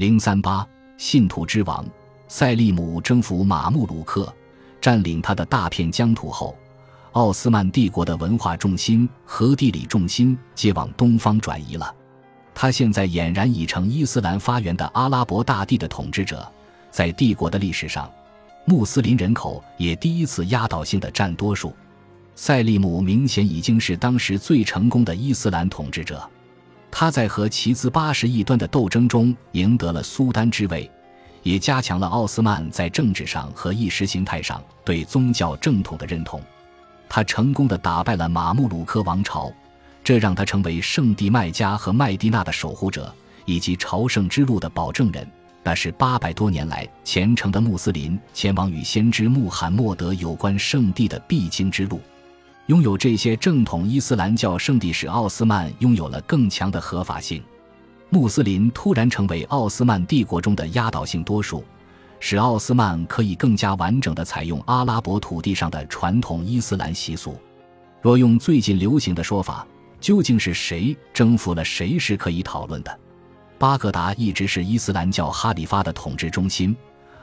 零三八，信徒之王塞利姆征服马穆鲁克，占领他的大片疆土后，奥斯曼帝国的文化重心和地理重心皆往东方转移了。他现在俨然已成伊斯兰发源的阿拉伯大地的统治者，在帝国的历史上，穆斯林人口也第一次压倒性的占多数。塞利姆明显已经是当时最成功的伊斯兰统治者。他在和其兹八十亿端的斗争中赢得了苏丹之位，也加强了奥斯曼在政治上和意识形态上对宗教正统的认同。他成功的打败了马穆鲁克王朝，这让他成为圣地麦加和麦地那的守护者以及朝圣之路的保证人。那是八百多年来虔诚的穆斯林前往与先知穆罕默德有关圣地的必经之路。拥有这些正统伊斯兰教圣地，使奥斯曼拥有了更强的合法性。穆斯林突然成为奥斯曼帝国中的压倒性多数，使奥斯曼可以更加完整的采用阿拉伯土地上的传统伊斯兰习俗。若用最近流行的说法，究竟是谁征服了谁是可以讨论的。巴格达一直是伊斯兰教哈里发的统治中心，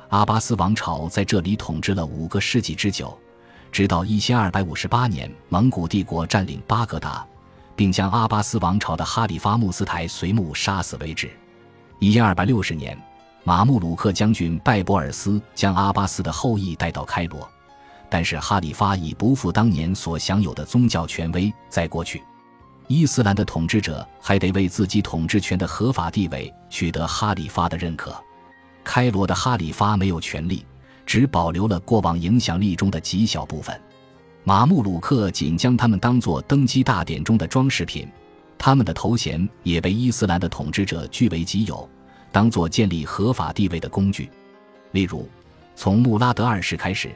阿巴斯王朝在这里统治了五个世纪之久。直到一千二百五十八年，蒙古帝国占领巴格达，并将阿巴斯王朝的哈里发穆斯台随木杀死为止。一千二百六十年，马穆鲁克将军拜博尔斯将阿巴斯的后裔带到开罗，但是哈里发已不复当年所享有的宗教权威。在过去，伊斯兰的统治者还得为自己统治权的合法地位取得哈里发的认可。开罗的哈里发没有权利。只保留了过往影响力中的极小部分，马穆鲁克仅将他们当作登基大典中的装饰品，他们的头衔也被伊斯兰的统治者据为己有，当作建立合法地位的工具。例如，从穆拉德二世开始，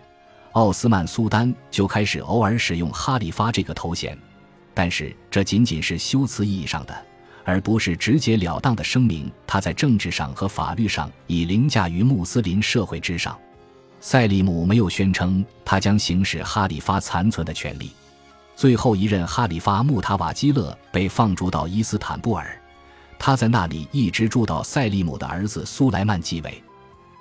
奥斯曼苏丹就开始偶尔使用哈里发这个头衔，但是这仅仅是修辞意义上的，而不是直截了当的声明他在政治上和法律上已凌驾于穆斯林社会之上。塞利姆没有宣称他将行使哈里发残存的权利。最后一任哈里发穆塔瓦基勒被放逐到伊斯坦布尔，他在那里一直住到塞利姆的儿子苏莱曼继位。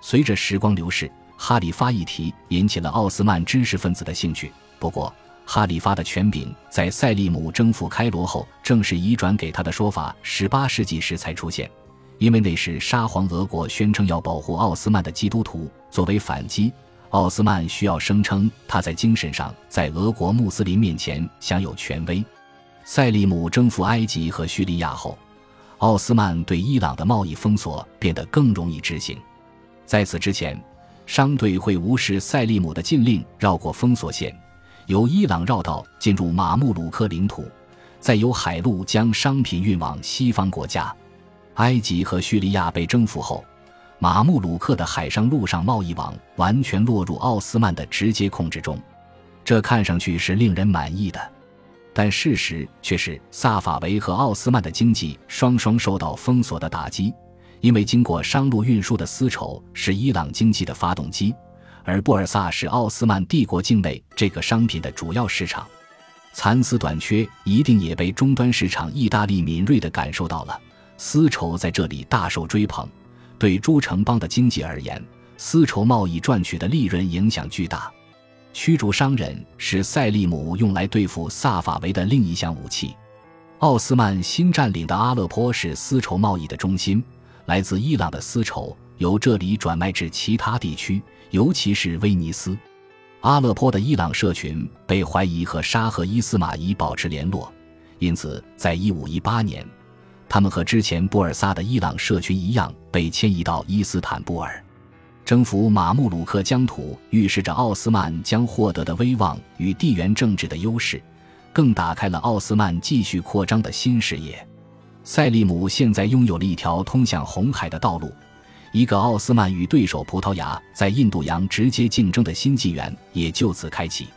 随着时光流逝，哈里发议题引起了奥斯曼知识分子的兴趣。不过，哈里发的权柄在塞利姆征服开罗后正式移转给他的说法，十八世纪时才出现。因为那时沙皇俄国宣称要保护奥斯曼的基督徒，作为反击，奥斯曼需要声称他在精神上在俄国穆斯林面前享有权威。塞利姆征服埃及和叙利亚后，奥斯曼对伊朗的贸易封锁变得更容易执行。在此之前，商队会无视塞利姆的禁令，绕过封锁线，由伊朗绕道进入马穆鲁克领土，再由海路将商品运往西方国家。埃及和叙利亚被征服后，马穆鲁克的海上、陆上贸易网完全落入奥斯曼的直接控制中。这看上去是令人满意的，但事实却是萨法维和奥斯曼的经济双双受到封锁的打击。因为经过商路运输的丝绸是伊朗经济的发动机，而布尔萨是奥斯曼帝国境内这个商品的主要市场。蚕丝短缺一定也被终端市场意大利敏锐地感受到了。丝绸在这里大受追捧，对诸城邦的经济而言，丝绸贸易赚取的利润影响巨大。驱逐商人是塞利姆用来对付萨法维的另一项武器。奥斯曼新占领的阿勒颇是丝绸贸易的中心，来自伊朗的丝绸由这里转卖至其他地区，尤其是威尼斯。阿勒颇的伊朗社群被怀疑和沙赫伊斯马仪保持联络，因此在一五一八年。他们和之前布尔萨的伊朗社群一样，被迁移到伊斯坦布尔。征服马穆鲁克疆土，预示着奥斯曼将获得的威望与地缘政治的优势，更打开了奥斯曼继续扩张的新视野。塞利姆现在拥有了一条通向红海的道路，一个奥斯曼与对手葡萄牙在印度洋直接竞争的新纪元也就此开启。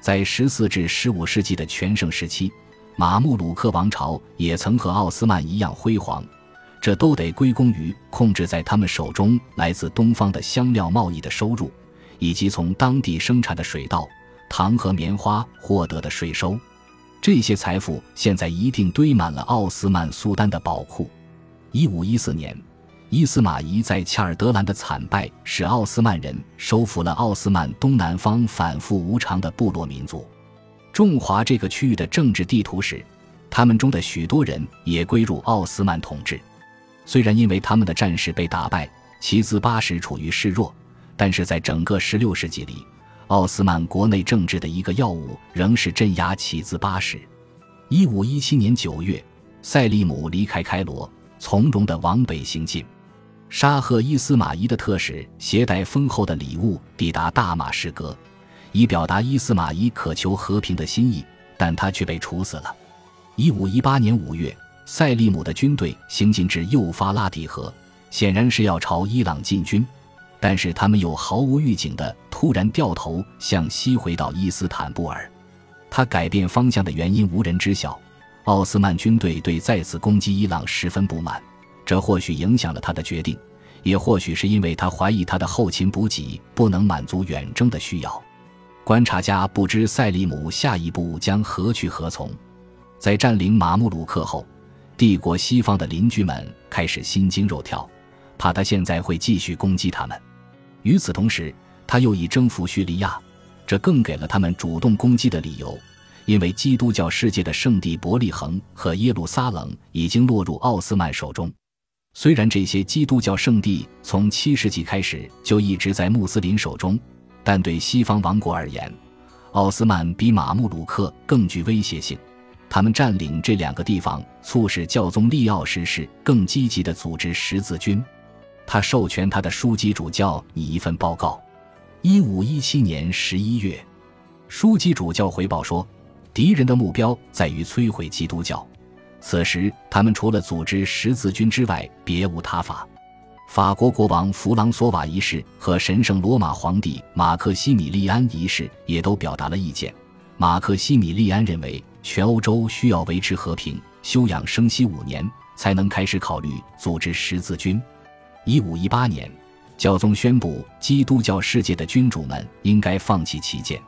在十四至十五世纪的全盛时期。马穆鲁克王朝也曾和奥斯曼一样辉煌，这都得归功于控制在他们手中来自东方的香料贸易的收入，以及从当地生产的水稻、糖和棉花获得的税收。这些财富现在一定堆满了奥斯曼苏丹的宝库。一五一四年，伊斯玛仪在恰尔德兰的惨败，使奥斯曼人收服了奥斯曼东南方反复无常的部落民族。中华这个区域的政治地图时，他们中的许多人也归入奥斯曼统治。虽然因为他们的战士被打败，齐兹八世处于示弱，但是在整个16世纪里，奥斯曼国内政治的一个要务仍是镇压齐兹八世。1517年9月，塞利姆离开开罗，从容地往北行进。沙赫伊斯马仪的特使携带丰厚的礼物抵达大马士革，以表达伊斯马仪渴求和平的心意，但他却被处死了。1518年5月。塞利姆的军队行进至幼发拉底河，显然是要朝伊朗进军，但是他们又毫无预警地突然掉头向西回到伊斯坦布尔。他改变方向的原因无人知晓。奥斯曼军队对再次攻击伊朗十分不满，这或许影响了他的决定，也或许是因为他怀疑他的后勤补给不能满足远征的需要。观察家不知塞利姆下一步将何去何从。在占领马穆鲁克后。帝国西方的邻居们开始心惊肉跳，怕他现在会继续攻击他们。与此同时，他又已征服叙利亚，这更给了他们主动攻击的理由。因为基督教世界的圣地伯利恒和耶路撒冷已经落入奥斯曼手中。虽然这些基督教圣地从七世纪开始就一直在穆斯林手中，但对西方王国而言，奥斯曼比马穆鲁克更具威胁性。他们占领这两个地方，促使教宗利奥十世更积极地组织十字军。他授权他的书记主教拟一份报告。一五一七年十一月，书记主教回报说，敌人的目标在于摧毁基督教。此时，他们除了组织十字军之外，别无他法。法国国王弗朗索瓦一世和神圣罗马皇帝马克西米利安一世也都表达了意见。马克西米利安认为。全欧洲需要维持和平、休养生息五年，才能开始考虑组织十字军。一五一八年，教宗宣布，基督教世界的君主们应该放弃旗舰，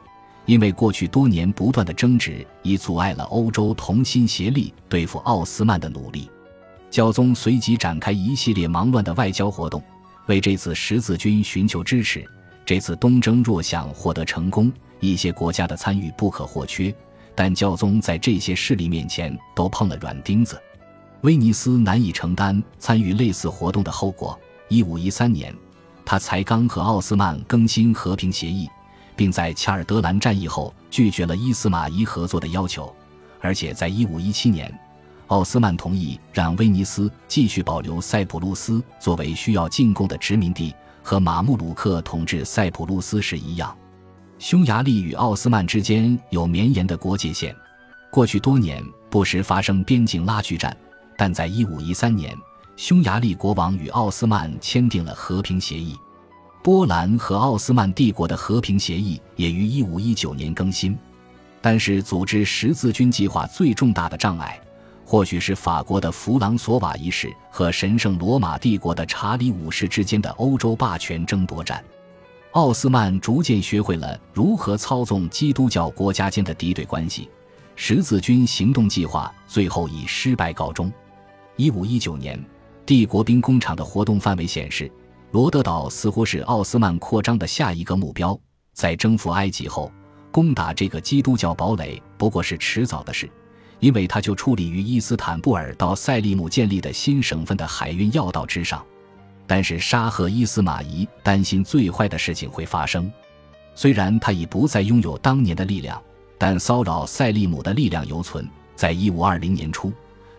因为过去多年不断的争执已阻碍了欧洲同心协力对付奥斯曼的努力。教宗随即展开一系列忙乱的外交活动，为这次十字军寻求支持。这次东征若想获得成功，一些国家的参与不可或缺。但教宗在这些势力面前都碰了软钉子，威尼斯难以承担参与类似活动的后果。一五一三年，他才刚和奥斯曼更新和平协议，并在恰尔德兰战役后拒绝了伊斯玛仪合作的要求。而且在一五一七年，奥斯曼同意让威尼斯继续保留塞浦路斯作为需要进贡的殖民地，和马穆鲁克统治塞浦路斯时一样。匈牙利与奥斯曼之间有绵延的国界线，过去多年不时发生边境拉锯战，但在1513年，匈牙利国王与奥斯曼签订了和平协议。波兰和奥斯曼帝国的和平协议也于1519年更新。但是，组织十字军计划最重大的障碍，或许是法国的弗朗索瓦一世和神圣罗马帝国的查理五世之间的欧洲霸权争夺战。奥斯曼逐渐学会了如何操纵基督教国家间的敌对关系，十字军行动计划最后以失败告终。一五一九年，帝国兵工厂的活动范围显示，罗德岛似乎是奥斯曼扩张的下一个目标。在征服埃及后，攻打这个基督教堡垒不过是迟早的事，因为它就矗立于伊斯坦布尔到塞利姆建立的新省份的海运要道之上。但是沙赫伊斯马仪担心最坏的事情会发生，虽然他已不再拥有当年的力量，但骚扰塞利姆的力量犹存。在一五二零年初，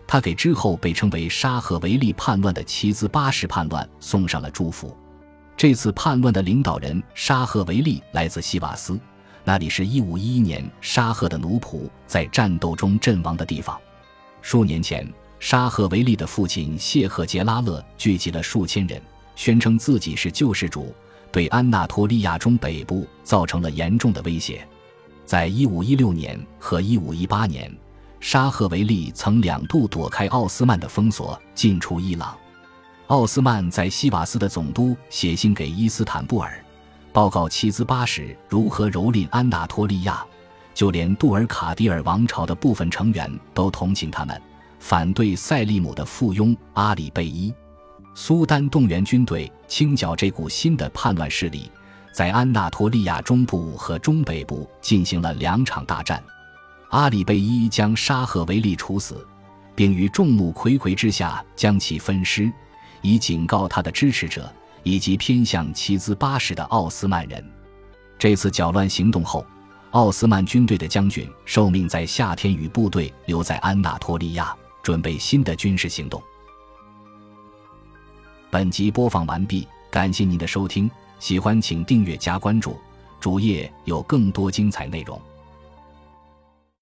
他给之后被称为沙赫维利叛乱的齐兹八世叛乱送上了祝福。这次叛乱的领导人沙赫维利来自西瓦斯，那里是一五一一年沙赫的奴仆在战斗中阵亡的地方。数年前。沙赫维利的父亲谢赫杰拉勒聚集了数千人，宣称自己是救世主，对安纳托利亚中北部造成了严重的威胁。在一五一六年和一五一八年，沙赫维利曾两度躲开奥斯曼的封锁，进出伊朗。奥斯曼在西瓦斯的总督写信给伊斯坦布尔，报告七兹八世如何蹂躏安纳托利亚，就连杜尔卡迪尔王朝的部分成员都同情他们。反对塞利姆的附庸阿里贝伊，苏丹动员军队清剿这股新的叛乱势力，在安纳托利亚中部和中北部进行了两场大战。阿里贝伊将沙赫维利处死，并于众目睽睽之下将其分尸，以警告他的支持者以及偏向齐兹巴什的奥斯曼人。这次搅乱行动后，奥斯曼军队的将军受命在夏天与部队留在安纳托利亚，准备新的军事行动。本集播放完毕，感谢您的收听，喜欢请订阅加关注，主页有更多精彩内容。